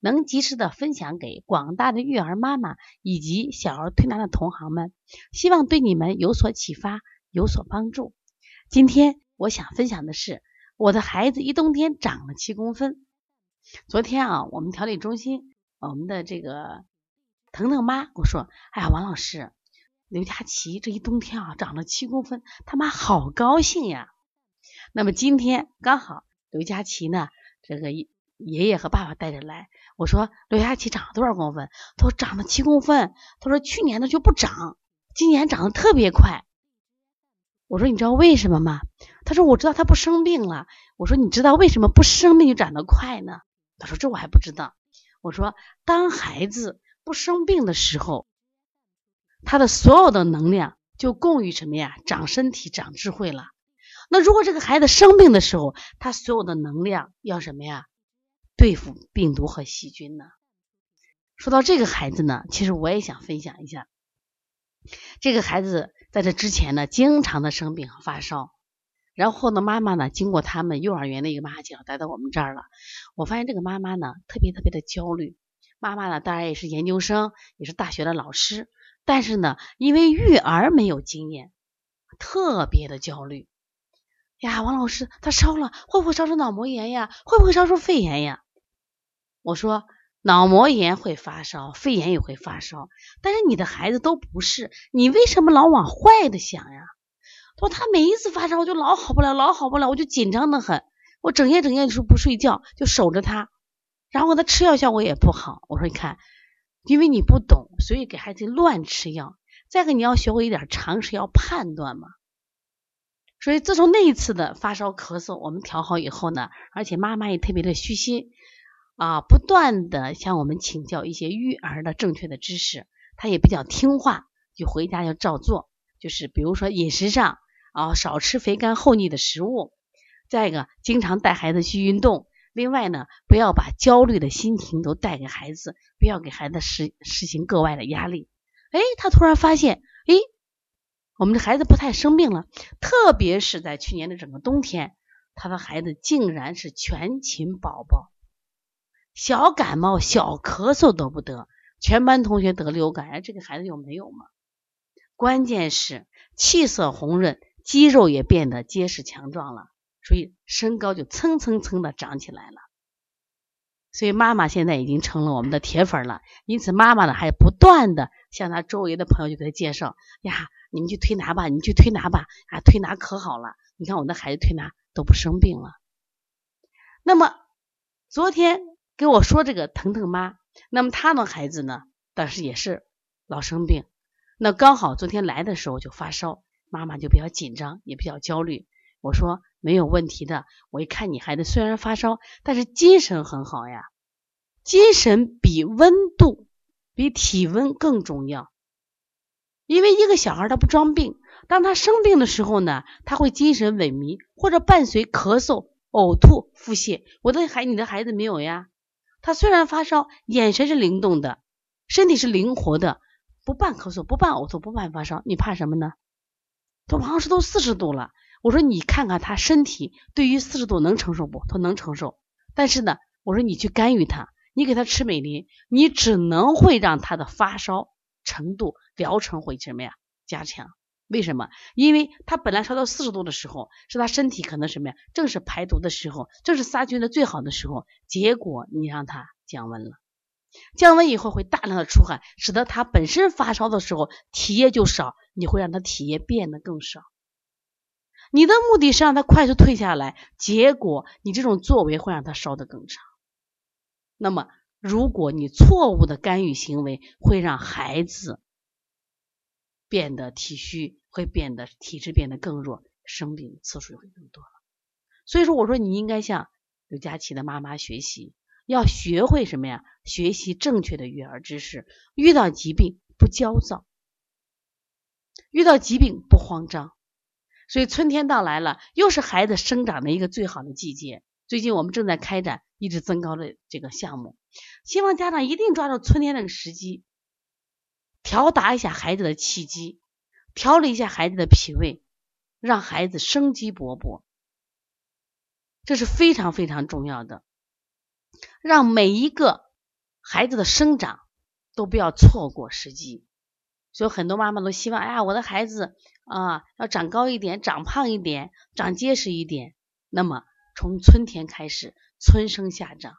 能及时的分享给广大的育儿妈妈以及小儿推拿的同行们，希望对你们有所启发，有所帮助。今天我想分享的是，我的孩子一冬天长了七公分。昨天啊，我们调理中心，我们的这个腾腾妈跟我说：“哎呀，王老师，刘佳琪这一冬天啊长了七公分，他妈好高兴呀。”那么今天刚好刘佳琪呢，这个一。爷爷和爸爸带着来，我说刘佳琪长了多少公分？他说长了七公分。他说去年的就不长，今年长得特别快。我说你知道为什么吗？他说我知道他不生病了。我说你知道为什么不生病就长得快呢？他说这我还不知道。我说当孩子不生病的时候，他的所有的能量就供于什么呀？长身体、长智慧了。那如果这个孩子生病的时候，他所有的能量要什么呀？对付病毒和细菌呢？说到这个孩子呢，其实我也想分享一下。这个孩子在这之前呢，经常的生病和发烧，然后呢，妈妈呢，经过他们幼儿园的一个妈妈介绍，带到我们这儿了。我发现这个妈妈呢，特别特别的焦虑。妈妈呢，当然也是研究生，也是大学的老师，但是呢，因为育儿没有经验，特别的焦虑。呀，王老师，他烧了，会不会烧出脑膜炎呀？会不会烧出肺炎呀？我说脑膜炎会发烧，肺炎也会发烧，但是你的孩子都不是，你为什么老往坏的想呀？他说他每一次发烧我就老好不了，老好不了，我就紧张的很，我整夜整夜就是不睡觉，就守着他，然后他吃药效果也不好。我说你看，因为你不懂，所以给孩子乱吃药。再个你要学会一点常识，要判断嘛。所以自从那一次的发烧咳嗽我们调好以后呢，而且妈妈也特别的虚心。啊，不断的向我们请教一些育儿的正确的知识，他也比较听话，就回家就照做。就是比如说饮食上啊，少吃肥甘厚腻的食物，再一个经常带孩子去运动。另外呢，不要把焦虑的心情都带给孩子，不要给孩子实实行格外的压力。哎，他突然发现，哎，我们的孩子不太生病了，特别是在去年的整个冬天，他的孩子竟然是全勤宝宝。小感冒、小咳嗽都不得，全班同学得流感，哎，这个孩子有没有嘛？关键是气色红润，肌肉也变得结实强壮了，所以身高就蹭蹭蹭的长起来了。所以妈妈现在已经成了我们的铁粉了，因此妈妈呢还不断的向他周围的朋友就给他介绍呀，你们去推拿吧，你们去推拿吧，啊，推拿可好了，你看我的孩子推拿都不生病了。那么昨天。给我说这个腾腾妈，那么他的孩子呢？当时也是老生病，那刚好昨天来的时候就发烧，妈妈就比较紧张，也比较焦虑。我说没有问题的，我一看你孩子虽然发烧，但是精神很好呀，精神比温度、比体温更重要。因为一个小孩他不装病，当他生病的时候呢，他会精神萎靡，或者伴随咳嗽、呕吐、腹泻。我的孩，你的孩子没有呀？他虽然发烧，眼神是灵动的，身体是灵活的，不伴咳嗽，不伴呕吐，不伴发烧，你怕什么呢？他王老师都四十度了，我说你看看他身体对于四十度能承受不？他能承受，但是呢，我说你去干预他，你给他吃美林，你只能会让他的发烧程度疗程会什么呀？加强。为什么？因为他本来烧到四十度的时候，是他身体可能什么呀？正是排毒的时候，正是杀菌的最好的时候。结果你让他降温了，降温以后会大量的出汗，使得他本身发烧的时候体液就少，你会让他体液变得更少。你的目的是让他快速退下来，结果你这种作为会让他烧得更长。那么，如果你错误的干预行为，会让孩子。变得体虚，会变得体质变得更弱，生病次数也会更多了。所以说，我说你应该向刘佳琪的妈妈学习，要学会什么呀？学习正确的育儿知识，遇到疾病不焦躁。遇到疾病不慌张。所以春天到来了，又是孩子生长的一个最好的季节。最近我们正在开展一直增高的这个项目，希望家长一定抓住春天那个时机，调达一下孩子的气机，调理一下孩子的脾胃，让孩子生机勃勃，这是非常非常重要的。让每一个孩子的生长都不要错过时机。所以很多妈妈都希望，哎呀，我的孩子啊要长高一点，长胖一点，长结实一点。那么从春天开始，春生夏长。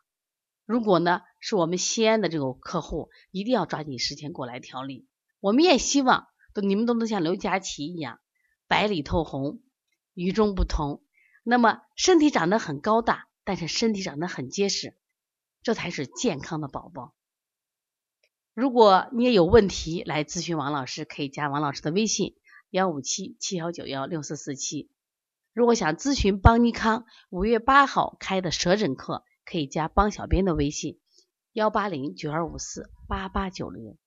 如果呢是我们西安的这个客户，一定要抓紧时间过来调理。我们也希望，都你们都能像刘佳琪一样，白里透红，与众不同。那么身体长得很高大，但是身体长得很结实，这才是健康的宝宝。如果你也有问题来咨询王老师，可以加王老师的微信幺五七七幺九幺六四四七。如果想咨询邦尼康五月八号开的舌诊课，可以加帮小编的微信幺八零九二五四八八九零。